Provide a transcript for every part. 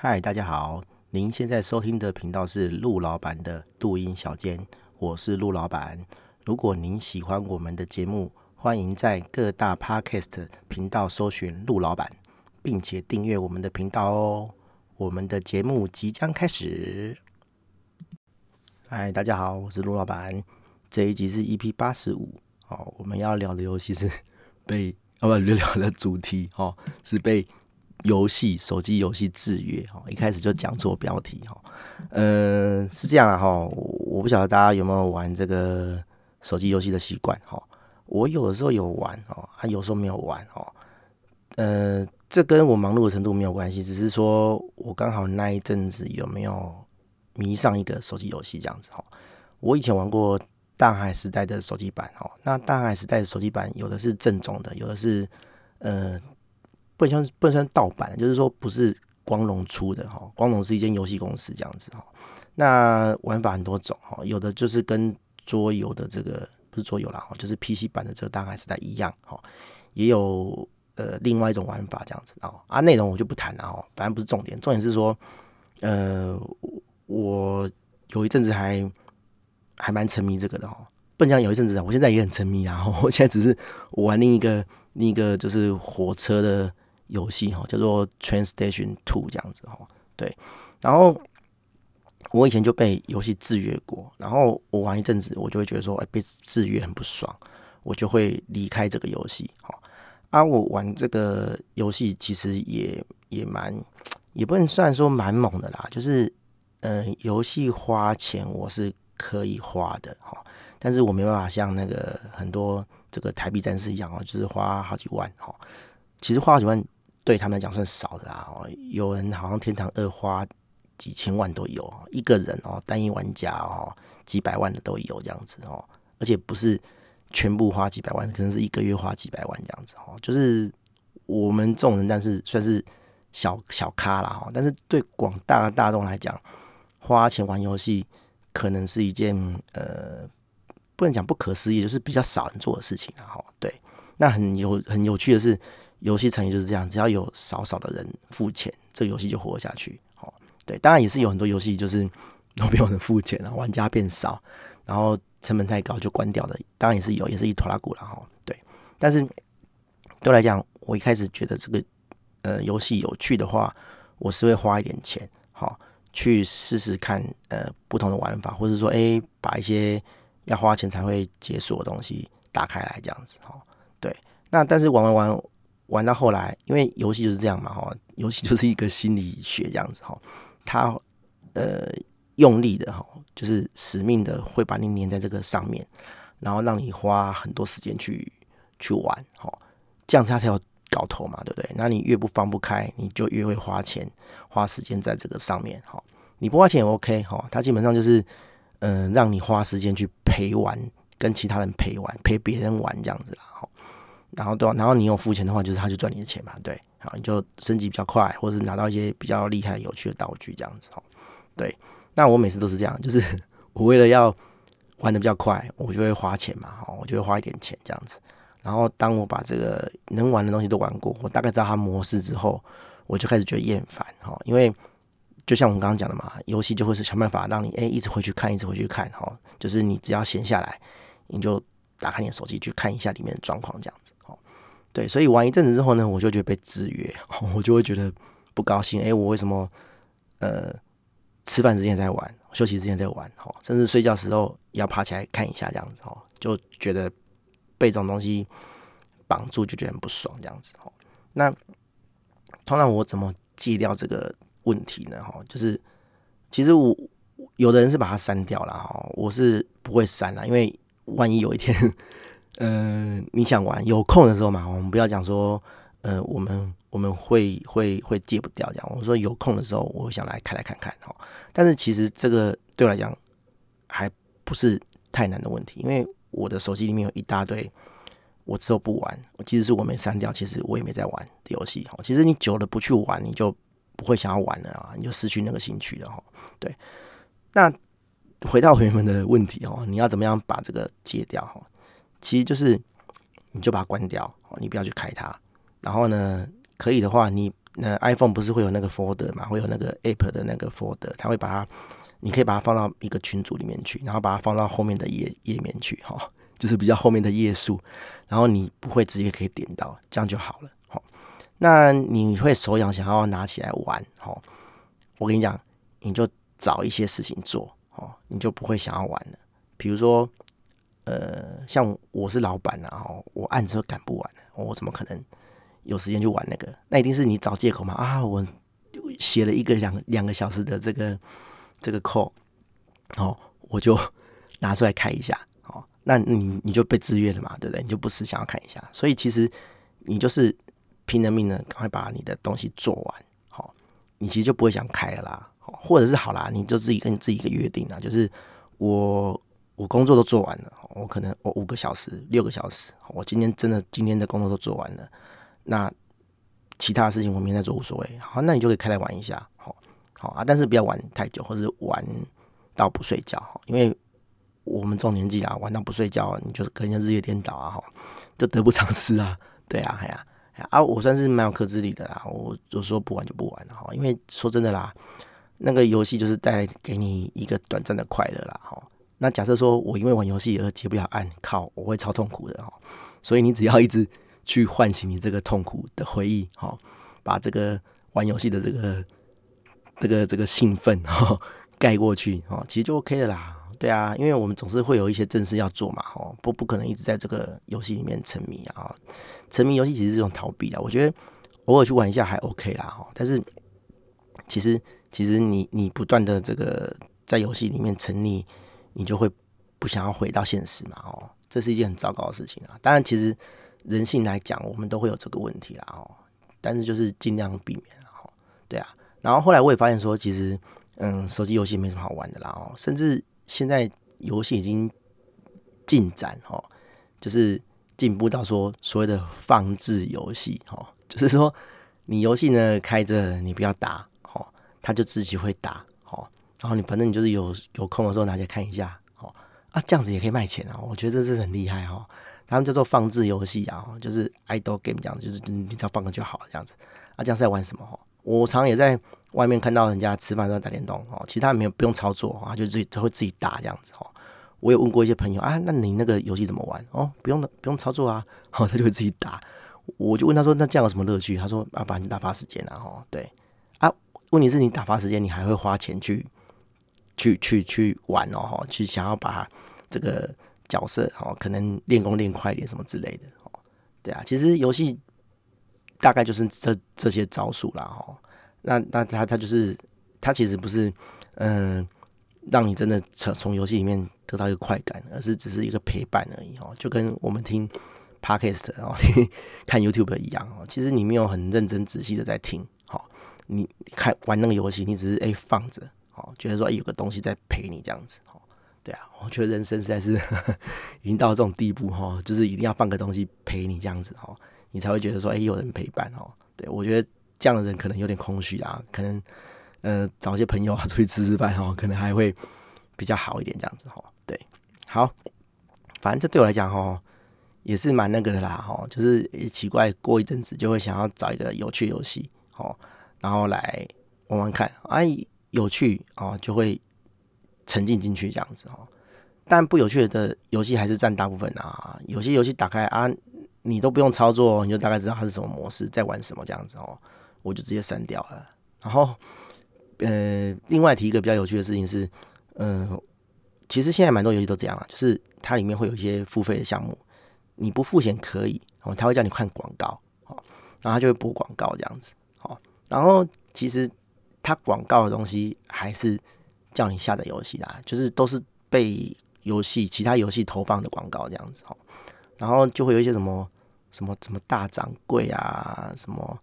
嗨，大家好！您现在收听的频道是陆老板的录音小间，我是陆老板。如果您喜欢我们的节目，欢迎在各大 Podcast 频道搜寻陆老板，并且订阅我们的频道哦。我们的节目即将开始。嗨，大家好，我是陆老板。这一集是 EP 八十五哦，我们要聊的游戏是 被哦不聊的主题哦是被。游戏手机游戏制约哈，一开始就讲错标题哈，呃，是这样的哈，我不晓得大家有没有玩这个手机游戏的习惯哈，我有的时候有玩哦，还有时候没有玩哦，呃，这跟我忙碌的程度没有关系，只是说我刚好那一阵子有没有迷上一个手机游戏这样子哈，我以前玩过大海时代的手机版哦，那大海时代的手机版有的是正宗的，有的是呃。不能算不能算盗版，就是说不是光荣出的哈。光荣是一间游戏公司这样子哈。那玩法很多种哈，有的就是跟桌游的这个不是桌游啦哈，就是 PC 版的这个大概是在一样哈。也有呃另外一种玩法这样子啊。啊，内容我就不谈了哈，反正不是重点。重点是说，呃，我有一阵子还还蛮沉迷这个的哈。不能讲有一阵子，我现在也很沉迷啊。我现在只是我玩另一个另一个就是火车的。游戏哈叫做 Train Station Two 这样子哈，对，然后我以前就被游戏制约过，然后我玩一阵子，我就会觉得说，哎，被制约很不爽，我就会离开这个游戏哈。啊，我玩这个游戏其实也也蛮，也不能算说蛮猛的啦，就是呃，游戏花钱我是可以花的哈，但是我没办法像那个很多这个台币战士一样哦，就是花好几万哈，其实花好几万。对他们来讲算少的啦，哦，有人好像天堂二花几千万都有，一个人哦，单一玩家哦，几百万的都有这样子哦，而且不是全部花几百万，可能是一个月花几百万这样子哦，就是我们这种人，但是算是小小咖啦哈，但是对广大的大众来讲，花钱玩游戏可能是一件呃，不能讲不可思议，就是比较少人做的事情哈。对，那很有很有趣的是。游戏产业就是这样，只要有少少的人付钱，这个游戏就活下去。哦，对，当然也是有很多游戏就是都没有人付钱了，玩家变少，然后成本太高就关掉的，当然也是有，也是一拖拉库了哈。对，但是对来讲，我一开始觉得这个呃游戏有趣的话，我是会花一点钱，好去试试看呃不同的玩法，或者说哎把一些要花钱才会解锁的东西打开来这样子。哈，对，那但是玩玩玩。玩到后来，因为游戏就是这样嘛，哈，游戏就是一个心理学这样子，哈，他呃用力的哈，就是使命的会把你黏在这个上面，然后让你花很多时间去去玩，哈，这样他才有搞头嘛，对不对？那你越不放不开，你就越会花钱花时间在这个上面，哈，你不花钱也 OK，哈，他基本上就是嗯、让你花时间去陪玩，跟其他人陪玩，陪别人玩这样子啦，然后对，然后你有付钱的话，就是他就赚你的钱嘛，对，好，你就升级比较快，或者是拿到一些比较厉害、有趣的道具这样子哦。对，那我每次都是这样，就是 我为了要玩的比较快，我就会花钱嘛，哈，我就会花一点钱这样子。然后当我把这个能玩的东西都玩过，我大概知道它模式之后，我就开始觉得厌烦，哈，因为就像我们刚刚讲的嘛，游戏就会是想办法让你哎一直回去看，一直回去看，哈，就是你只要闲下来，你就打开你的手机去看一下里面的状况这样子。对，所以玩一阵子之后呢，我就觉得被制约，我就会觉得不高兴。哎，我为什么呃吃饭之前在玩，休息之前在玩，哈，甚至睡觉时候要爬起来看一下这样子，哈，就觉得被这种东西绑住，就觉得很不爽这样子，哈。那通常我怎么戒掉这个问题呢？哈，就是其实我有的人是把它删掉了，哈，我是不会删了，因为万一有一天。嗯、呃，你想玩有空的时候嘛，我们不要讲说，呃，我们我们会会会戒不掉这样。我说有空的时候，我想来开来看看哈。但是其实这个对我来讲还不是太难的问题，因为我的手机里面有一大堆我之后不玩，即使是我没删掉，其实我也没在玩的游戏哈。其实你久了不去玩，你就不会想要玩了啊，你就失去那个兴趣了哈。对，那回到朋友们的问题哦，你要怎么样把这个戒掉哈？其实就是，你就把它关掉，你不要去开它。然后呢，可以的话，你那 iPhone 不是会有那个 folder 嘛，会有那个 App 的那个 folder，它会把它，你可以把它放到一个群组里面去，然后把它放到后面的页页面去，哈，就是比较后面的页数，然后你不会直接可以点到，这样就好了，好。那你会手痒想要拿起来玩，哈，我跟你讲，你就找一些事情做，哦，你就不会想要玩了。比如说，呃，像我是老板啊，哈，我案子都赶不完，我怎么可能？有时间去玩那个，那一定是你找借口嘛？啊，我写了一个两两个小时的这个这个 code，哦，我就拿出来开一下，哦，那你你就被制约了嘛，对不对？你就不时想要看一下，所以其实你就是拼了命的赶快把你的东西做完，好，你其实就不会想开了啦，或者是好啦，你就自己跟你自己一个约定啊，就是我我工作都做完了，我可能我五个小时六个小时，我今天真的今天的工作都做完了。那其他的事情我明天再做无所谓，好，那你就可以开来玩一下，好，好啊，但是不要玩太久，或者是玩到不睡觉，因为我们这种年纪啊，玩到不睡觉，你就跟人家日夜颠倒啊，哈，就得不偿失啊，对啊，哎呀，啊，我算是蛮有克制力的啦，我就说不玩就不玩了，哈，因为说真的啦，那个游戏就是带来给你一个短暂的快乐啦，哈，那假设说我因为玩游戏而接不了案，靠，我会超痛苦的哦，所以你只要一直。去唤醒你这个痛苦的回忆，哦，把这个玩游戏的这个这个这个兴奋哈盖过去，哦，其实就 OK 了啦。对啊，因为我们总是会有一些正事要做嘛，哦，不不可能一直在这个游戏里面沉迷啊。沉迷游戏其实是一种逃避啊，我觉得偶尔去玩一下还 OK 啦，哈。但是其实其实你你不断的这个在游戏里面沉溺，你就会不想要回到现实嘛，哦，这是一件很糟糕的事情啊。当然，其实。人性来讲，我们都会有这个问题啦，哦，但是就是尽量避免，哦，对啊。然后后来我也发现说，其实，嗯，手机游戏没什么好玩的啦，哦，甚至现在游戏已经进展，哦，就是进步到说所谓的放置游戏，哦，就是说你游戏呢开着，你不要打，哦，它就自己会打，然后你反正你就是有有空的时候拿起来看一下，哦，啊，这样子也可以卖钱啊，我觉得这是很厉害，哦。他们叫做放置游戏啊，就是 idle game 这样，就是你只要放个就好了这样子。啊，这样是在玩什么？我常也在外面看到人家吃饭都在打电动哦，其他没有不用操作啊，就自己就会自己打这样子哦。我有问过一些朋友啊，那你那个游戏怎么玩？哦，不用的，不用操作啊，哦，他就会自己打。我就问他说，那这样有什么乐趣？他说啊，反正打发时间啊，哦，对啊。问题是你打发时间，你还会花钱去去去去玩哦，去想要把这个。角色哦，可能练功练快一点什么之类的哦，对啊，其实游戏大概就是这这些招数啦哦。那那他他就是他其实不是嗯，让你真的从从游戏里面得到一个快感，而是只是一个陪伴而已哦，就跟我们听 Podcast 哦，看 YouTube 一样哦。其实你没有很认真仔细的在听，好，你看玩那个游戏，你只是哎放着，哦，觉得说有个东西在陪你这样子，哦。对啊，我觉得人生实在是 已经到这种地步哈，就是一定要放个东西陪你这样子哦，你才会觉得说，哎，有人陪伴哦。对，我觉得这样的人可能有点空虚啊，可能呃找些朋友啊出去吃吃饭哦，可能还会比较好一点这样子哈。对，好，反正这对我来讲哦也是蛮那个的啦哈，就是奇怪过一阵子就会想要找一个有趣游戏哦，然后来玩玩看，哎，有趣哦就会。沉浸进去这样子哦，但不有趣的游戏还是占大部分啊。有些游戏打开啊，你都不用操作，你就大概知道它是什么模式，在玩什么这样子哦，我就直接删掉了。然后，呃，另外提一个比较有趣的事情是，嗯、呃，其实现在蛮多游戏都这样啊，就是它里面会有一些付费的项目，你不付钱可以哦，他会叫你看广告哦，然后他就会播广告这样子哦，然后其实它广告的东西还是。叫你下载游戏啦，就是都是被游戏其他游戏投放的广告这样子哦，然后就会有一些什么什么什么大掌柜啊，什么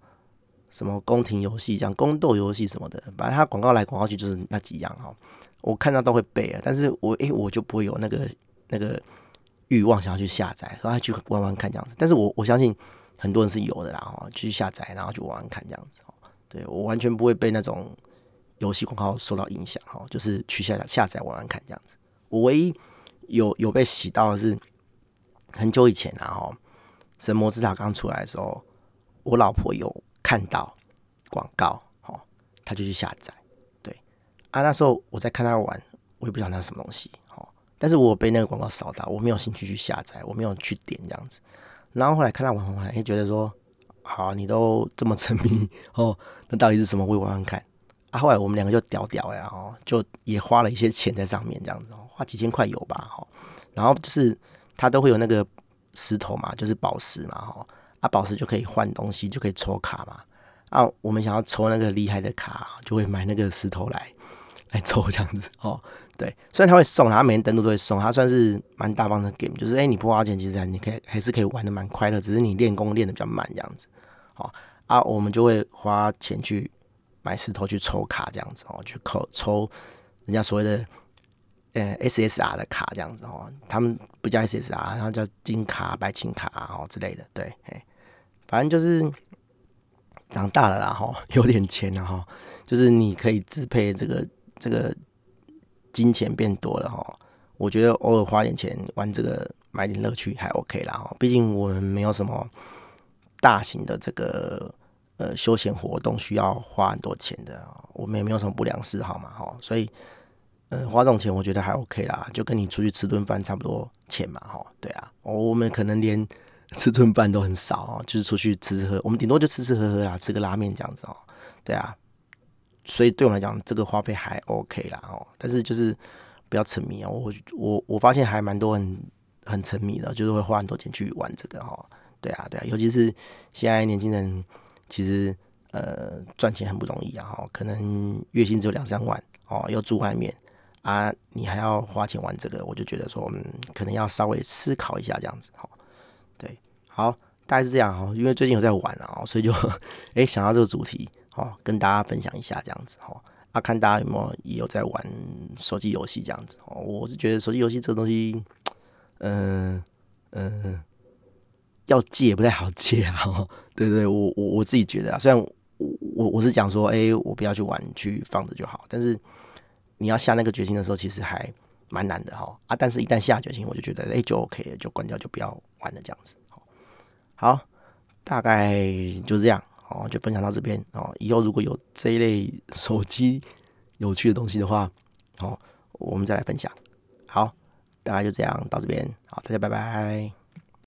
什么宫廷游戏这样宫斗游戏什么的，反正它广告来广告去就是那几样哦，我看到都会背啊，但是我诶、欸、我就不会有那个那个欲望想要去下载，然后去玩玩看这样子，但是我我相信很多人是有的啦哦，去下载然后去玩玩看这样子哦，对我完全不会被那种。游戏广告受到影响哈，就是去下下载玩玩看这样子。我唯一有有被洗到的是很久以前啊哈，神魔之塔刚出来的时候，我老婆有看到，广告，哦，她就去下载。对啊，那时候我在看她玩，我也不知道那是什么东西，哦，但是我被那个广告扫到，我没有兴趣去下载，我没有去点这样子。然后后来看她玩玩玩，也，觉得说，好，你都这么沉迷 哦，那到底是什么？我玩玩看。啊，后来我们两个就屌屌呀，哦，就也花了一些钱在上面，这样子哦，花几千块有吧，哈。然后就是他都会有那个石头嘛，就是宝石嘛，哈。啊，宝石就可以换东西，就可以抽卡嘛。啊，我们想要抽那个厉害的卡，就会买那个石头来来抽这样子，哦。对，虽然他会送，他每天登录都会送，他算是蛮大方的 game，就是哎、你不花钱，其实你可以还是可以玩的蛮快乐，只是你练功练的比较慢这样子。好啊，我们就会花钱去。买石头去抽卡这样子哦，去扣抽人家所谓的呃 SSR 的卡这样子哦，他们不叫 SSR，然后叫金卡、白金卡哦之类的，对，哎，反正就是长大了啦哈，有点钱了哈，就是你可以支配这个这个金钱变多了哈，我觉得偶尔花点钱玩这个买点乐趣还 OK 啦哈，毕竟我们没有什么大型的这个。呃，休闲活动需要花很多钱的，我们也没有什么不良嗜好嘛，哈，所以，呃，花这种钱我觉得还 OK 啦，就跟你出去吃顿饭差不多钱嘛，哈，对啊，我们可能连 吃顿饭都很少哦，就是出去吃吃喝，我们顶多就吃吃喝喝啦，吃个拉面这样子哦，对啊，所以对我来讲，这个花费还 OK 啦，哦，但是就是不要沉迷啊，我我我发现还蛮多人很沉迷的，就是会花很多钱去玩这个哈，对啊，对啊，尤其是现在年轻人。其实，呃，赚钱很不容易啊！哈，可能月薪只有两三万哦，要住外面啊，你还要花钱玩这个，我就觉得说，嗯，可能要稍微思考一下这样子哈。对，好，大概是这样哈，因为最近有在玩啊，所以就 哎想到这个主题哦，跟大家分享一下这样子哈。啊，看大家有没有也有在玩手机游戏这样子哦。我是觉得手机游戏这个东西，嗯嗯。要戒也不太好戒啊，对对，我我我自己觉得啊，虽然我我我是讲说，哎、我不要去玩，去放着就好，但是你要下那个决心的时候，其实还蛮难的哈啊，但是一旦下决心，我就觉得，哎、就 OK 了，就关掉，就不要玩了这样子。好，大概就这样哦，就分享到这边哦。以后如果有这一类 手机有趣的东西的话，哦，我们再来分享。好，大概就这样到这边，好，大家拜拜。